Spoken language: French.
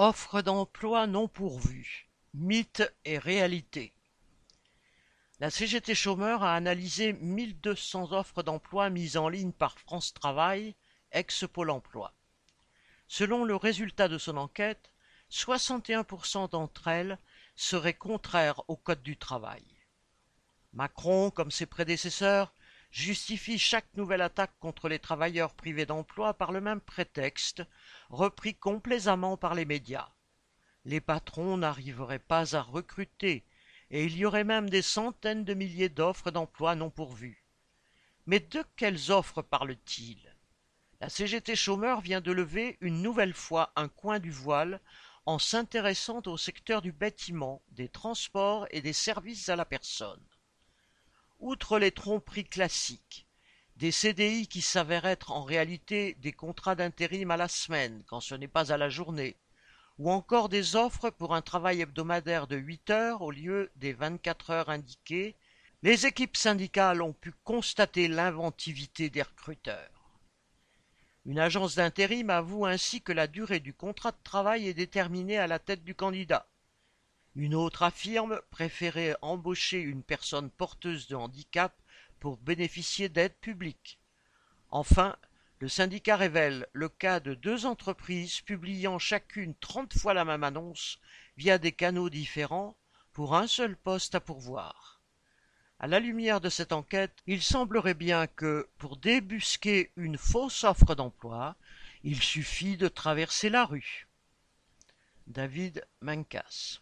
Offre d'emploi non pourvue, mythe et réalité. La CGT Chômeur a analysé mille deux cents offres d'emploi mises en ligne par France Travail, ex-Pôle emploi. Selon le résultat de son enquête, 61% d'entre elles seraient contraires au code du travail. Macron, comme ses prédécesseurs, justifie chaque nouvelle attaque contre les travailleurs privés d'emploi par le même prétexte, repris complaisamment par les médias. Les patrons n'arriveraient pas à recruter, et il y aurait même des centaines de milliers d'offres d'emploi non pourvues. Mais de quelles offres parle-t-il? La CGT chômeur vient de lever une nouvelle fois un coin du voile en s'intéressant au secteur du bâtiment, des transports et des services à la personne. Outre les tromperies classiques, des CDI qui s'avèrent être en réalité des contrats d'intérim à la semaine quand ce n'est pas à la journée, ou encore des offres pour un travail hebdomadaire de huit heures au lieu des vingt-quatre heures indiquées, les équipes syndicales ont pu constater l'inventivité des recruteurs. Une agence d'intérim avoue ainsi que la durée du contrat de travail est déterminée à la tête du candidat. Une autre affirme préférer embaucher une personne porteuse de handicap pour bénéficier d'aides publiques. Enfin, le syndicat révèle le cas de deux entreprises publiant chacune trente fois la même annonce via des canaux différents pour un seul poste à pourvoir. À la lumière de cette enquête, il semblerait bien que, pour débusquer une fausse offre d'emploi, il suffit de traverser la rue. David Mancas